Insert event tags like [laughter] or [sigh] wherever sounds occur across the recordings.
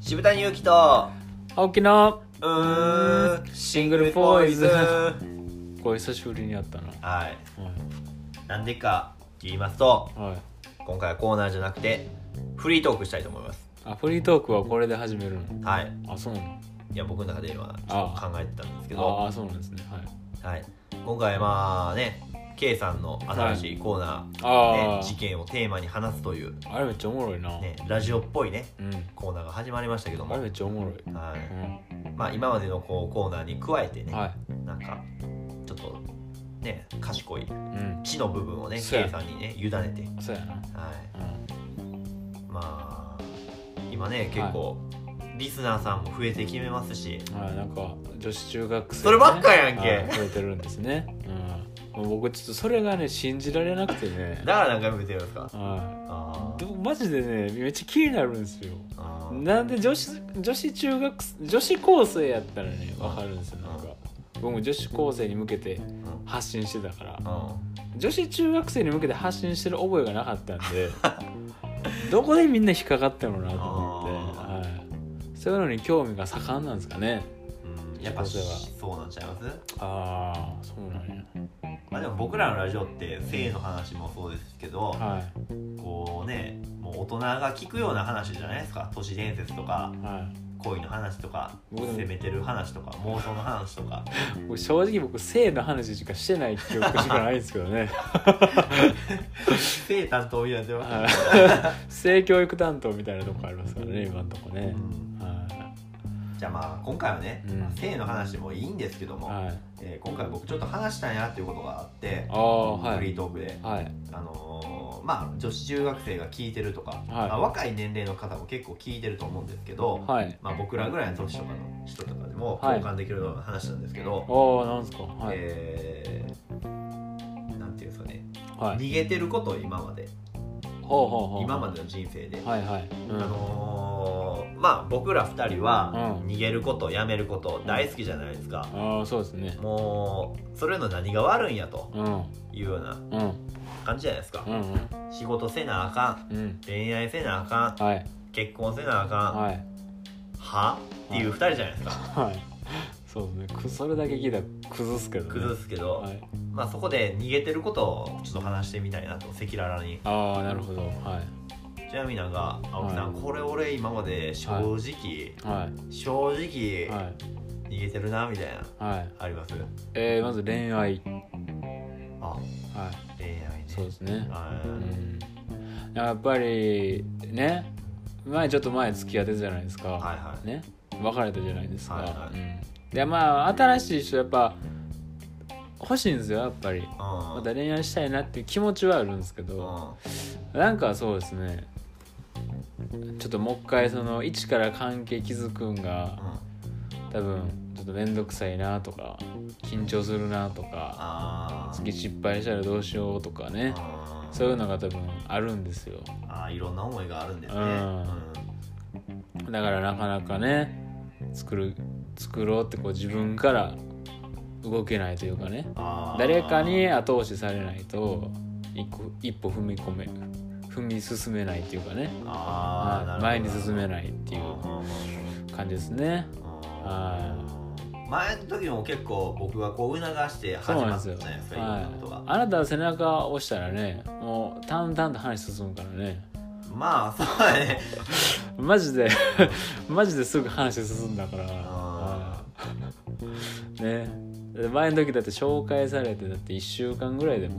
渋谷祐希と青木のうーんシングルポイズ。[laughs] これ久しぶりにやったな。はい。はい。なんでかって言いますとはい。今回はコーナーじゃなくてフリートークしたいと思います。あフリートークはこれで始めるの？はい。あそうなの？いや僕の中で今ちょっと考えてたんですけど。ああそうなんですね。はい。はい。今回まあね K さんの新しいコーナー、あね、あ、事件をテーマに話すという、あれめっちゃおもろいな、ね、ラジオっぽいねうん。コーナーが始まりましたけども。あれめっちゃおもろい、はういまあ、今までのこうコーナーに加えてね、ん、はい。なんかちょっとね賢いうん。知の部分をね K さんにね委ねて、そうやな。はい、うん。まあ今ね結構、リスナーさんも増えてきてますし。はい、なんか女子中学生、そればっかやんけ。はい増えてるんですね、うん、もう僕ちょっとそれがね信じられなくてね。だから何回も言ってるんですか？はあいでもマジでねめっちゃ気になるんですよ。あー。なんで女子女子中学生女子高生やったらね分かるんですよ。なんか僕も女子高生に向けて発信してたから。うん。女子中学生に向けて発信してる覚えがなかったんで [laughs] どこでみんな引っかかったのなと思って、あはい、そういうのに興味が盛んなんですかね。うん。やっぱ女子高そうなんちゃいます？ああそうなんや。まあでも僕らのラジオって性の話もそうですけど、はい。こうねもう大人が聞くような話じゃないですか？都市伝説とかはい。恋の話とか僕でも攻めてる話とか妄想の話とか。[laughs] 僕正直僕性の話しかしてない記憶しかないんですけどね。[laughs] 性担当みたいにな性教育担当みたいなとこありますからね今のとこね。うん。はじゃあまあ今回はね、うん。まあ性の話もいいんですけども、いはい。えー今回僕ちょっと話したいなっていうことがあってああはフリいートークで、はい。あのーまあ女子中学生が聞いてるとか、まあ、若い年齢の方も結構聞いてると思うんですけど、はい。まあ、僕らぐらいの年とかの人とかでもはい。共感できるような話なんですけど、ああなんですか？はい。えーなんていうんですかね、はい。逃げてること今まで今までの人生で、はいはい。うん。あのーまあ僕ら2人はうん。逃げることやめること大好きじゃないですか、ああそうですね。もうそれの何が悪いんやと。うん。いうようなうん。感じじゃないですか、うんうん。仕事せなあかん。うん。恋愛せなあかん。はい。結婚せなあかん、はい。は？っていう2人じゃないですか、はい。そうですね。くそれだけ聞いたら崩すけどね。崩すけど、はいまあそこで逃げてることをちょっと話してみたいなと赤裸々に。ああなるほど。はい。ちなみになんか青木さん、はい。これ俺今まで正直、はい。正直、はい逃げてるなみたいなはい。あります？えー、まず恋愛。あはい。恋愛ね。そうですね。はうん。やっぱりね前ちょっと前付き合ってたじゃないですか、いはいはい。ね。別れたじゃないですか、はいはい。うん、でまあ新しい人やっぱ欲しいんですよやっぱり。うんまた恋愛したいなっていう気持ちはあるんですけど、なんかそうですね。ちょっともう一回その一から関係築くんが多分ちょっと面倒くさいなとか緊張するなとか次失敗したらどうしようとかね。そういうのが多分あるんですよ。あーいろんな思いがあるんですね。うん。だからなかなかね作る作ろうってこう自分から動けないというかね。誰かに後押しされないと一歩一歩踏み込め踏み進めないっていうかね、あ前に進めないっていううん感じですね。は前の時も結構僕がこう促して始まったじゃないですか。いろんなことが、はい、あなたは背中を押したらねもう淡々と話進むからね。まあそうだね。[laughs] マジでマジですぐ話進んだから、はい。ね。で前の時だって紹介されてだって1週間ぐらいでも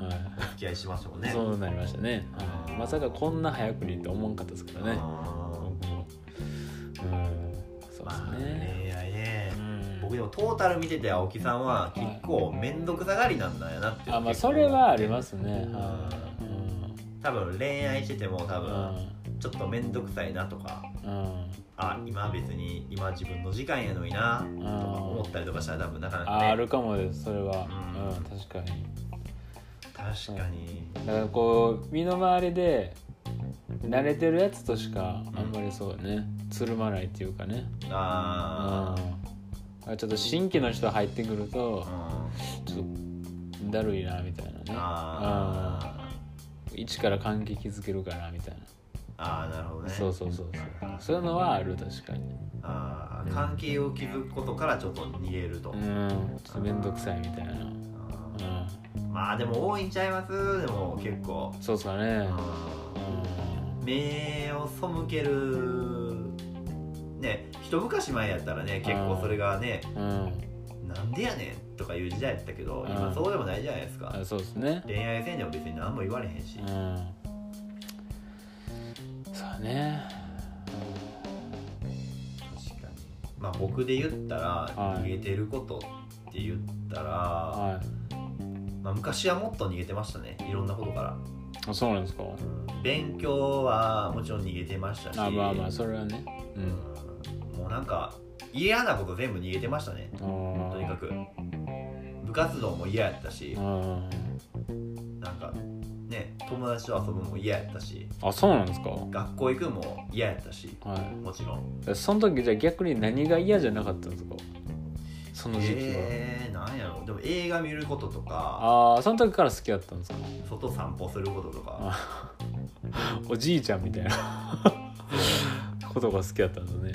う、はい。お付き合いしましたもんね。そうなりましたね、はい、まさかこんな早くにって思わんかったですからね。そうーまあですね、恋愛ねうん。僕でもトータル見てて青木さんは結構面倒くさがりなんだよなっていうあまあそれはありますね。はい。多分恋愛してても多うん。分ちょっと面倒くさいなとか。うん。あ今別に今自分の時間やのになとか思ったりとかしたら多分なかなかね。ああるかもですそれは。うん。うん確かに。確かに。だからこう身の回りで慣れてるやつとしかあんまりそうねつるまないっていうかね。あうん。ちょっと新規の人入ってくるとちょっとだるいなみたいなね。あうん。一から関係築けるからみたいなああなるほどね。そうそうそうそう。そういうのはある確かに。ああ関係を築くことからちょっと逃げると、うん。ちょっと面倒くさいみたいな。うんまあでも多いんちゃいます？でも結構。そうっすかね。うん。目を背ける。ね一昔前やったらね結構それがねうん。なんでやねんとかいう時代やったけどうん。今そうでもないじゃないですか。あそうですね。恋愛せんでも別に何も言われへんし。うん確かに。まあ僕で言ったらはい。逃げてることって言ったら、はい。まあ、昔はもっと逃げてましたね。いろんなことから。あそうなんですか。勉強はもちろん逃げてましたし。あまあまあそれはね。ううん。んもうなんか嫌なこと全部逃げてましたね。とにかく。部活動も嫌やったし。うんなんかね友達と遊ぶのも嫌やったしあそうなんですか？学校行くのも嫌やったしはもちろん。いその時じゃあ逆に何が嫌じゃなかったんですか？その時期は、えー、なんやろ。でも映画見ることとかああその時から好きだったんですか？外散歩することとか。あ [laughs] おじいちゃんみたいな。ことが好きだったんですね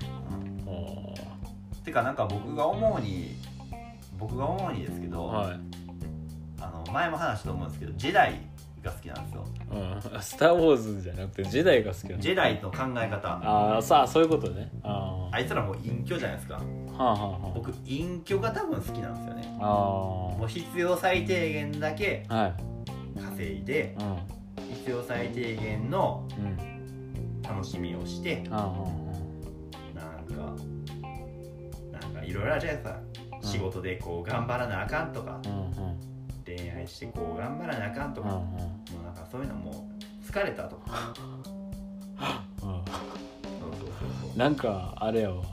あてかなんか僕が思うに僕が思うにですけど、ーはい、あの前も話したと思うんですけどジェダイが好きなんですよ。うん、スター・ウォーズじゃなくてジェダイが好きなんジェダイの考え方。ああさあそういうことね。ああいつらもう隠居じゃないですか。あはあはあ。は僕隠居が多分好きなんですよね。ああもう必要最低限だけあはい。稼いでう必要最低限のんうん楽しみをしてああなんかなんかいろいろあるじゃないですか。うん。仕事でこう頑張らなあかんとか。うんうん恋愛してこう頑張らなあかんとか、うんもうなんかそういうのもう疲れたとか。なんかあれやわ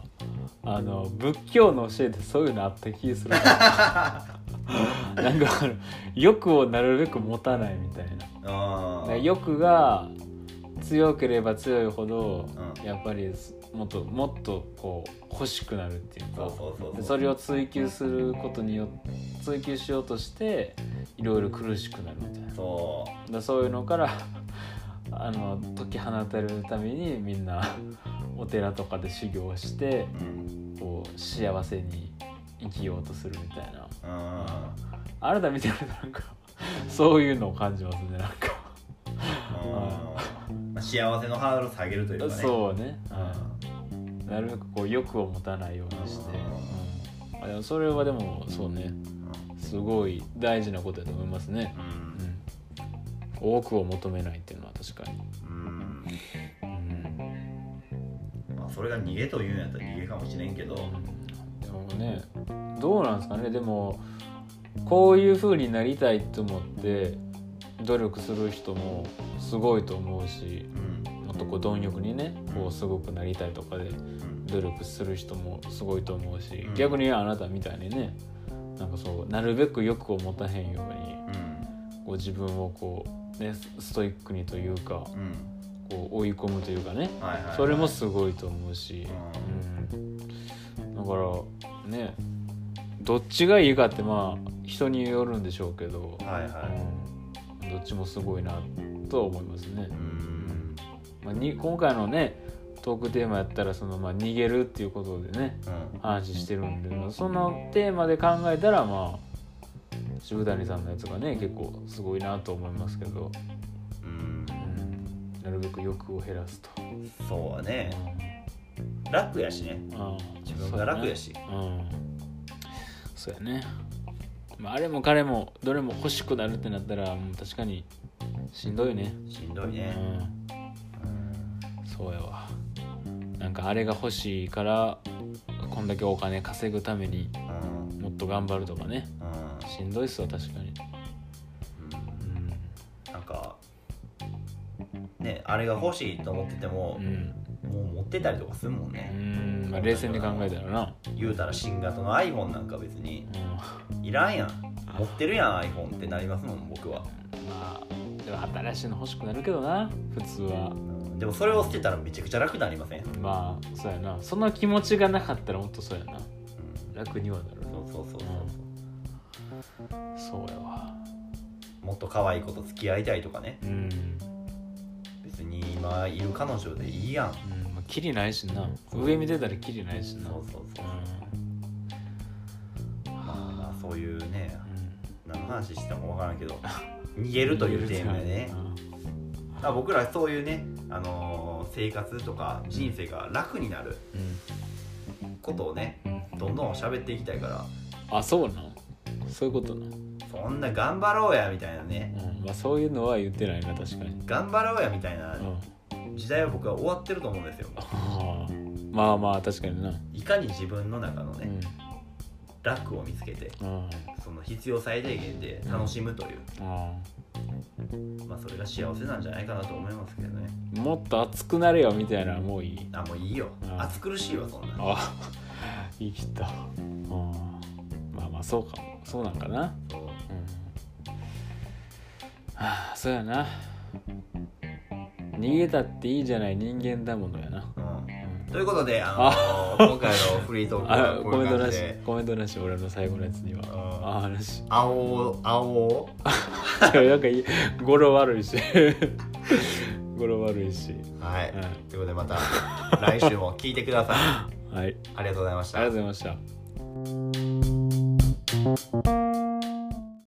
あの仏教の教えでそういうのあった気する。[laughs] なんか欲をなるべく持たないみたいな。欲が強ければ強いほど、うん。やっぱりもっともっとこう欲しくなるっていうかそれを追求することによって追求しようとしていろいろ苦しくなるみたいな。そだそういうのから [laughs] あの解き放たれるためにみんなお寺とかで修行してううん。こう幸せに生きようとするみたいな。うん。あなた見てるとなんかそういうのを感じますねなんか幸せのハードルを下げるというかね。そうね、うん。なるべくこう欲を持たないようにして、うん。あでもそれはでもそうね。すごい大事なことだと思いますね、うん。うん、多くを求めないっていうのは確かに、うん。うん。まあそれが逃げというんやったら逃げかもしれんけど。でもねどうなんですかね。でもこういう風になりたいと思って努力する人もすごいと思うしうん。もっとこう貪欲にねこうすごくなりたいとかでうん。努力する人もすごいと思うし、うん。逆にあなたみたいにねなんかそうなるべく欲を持たへんようにうん。こう自分をこうねストイックにというかうん。こう追い込むというかねはいはいはい。それもすごいと思うし、ううん、だからねどっちがいいかってまあ人によるんでしょうけど、はいはい。うん、どっちもすごいなとは思いますね。う。ん。まあ、に今回のねトークテーマやったらその、まあ、逃げるっていうことでねうん。話してるんでそのテーマで考えたらまあ渋谷さんのやつがね結構すごいなと思いますけど、うん。うん、なるべく欲を減らすと。そうはね。うん。楽やしね。ああ自分が楽やし。うん。そうやね、まあ、あれも彼もどれも欲しくなるってなったらもう確かにしんどいね。しんどいうねん。そうやわ。なんかあれが欲しいからこんだけお金稼ぐためにうん。もっと頑張るとかね。うん。しんどいっすわ確かに。うん。なんかねあれが欲しいと思っててもうん、うんもう持ってたりとかするもんうねん。まあ、冷静に考えたらな、言うたら新型の iPhone なんか別に。うん、いらんやん。持ってるやん iPhone ってなりますもん僕は。まあでも新しいの欲しくなるけどな普通は。でもそれを捨てたらめちゃくちゃ楽になりません、うん、まあそうやな。その気持ちがなかったらもっとそうやな。楽にはなるそうそうそうそうそう。やわ。もっと可愛い子と付き合いたいとかね。うん。今いる彼女でいいやん。うん。まあ、キリないしな。上見てたらキリないしな。そうそうそう、う。まあまあそういうねん。何の話しても分からんけど逃げるというテーマでね。うん。まあ僕らそういうね、あのー生活とか人生が楽になることをねうんどんどん喋っていきたいから。あそうなんそういうことな、そんな頑張ろうやみたいなね。うん。まあ、そういうのは言ってないな確かに、頑張ろうやみたいなうん、時代は僕は終わってると思うんですよ。あー。まあまあ確かにな。いかに自分の中のね、うん楽を見つけてうんその必要最低限で楽しむという、あまあそれが幸せなんじゃないかなと思いますけどね。ーもっと熱くなれよみたいなもういい。あもういいよ。うん。暑苦しいわそんな。あ言 [laughs] い切ったうん。まあまあそうかも。そうなんかな。そううん。はあそうやな。逃げたっていいじゃない人間だものやな、ということで、あのー今回のフリートークあはこういうコメントなしコメントなし俺の最後のやつには。うん。ああなし青青 [laughs] なんかいい。語呂悪いし。[laughs] 語呂悪いし。はい、うん。ということでまた来週も聞いてください。[laughs] はい。ありがとうございました。ありがとうございました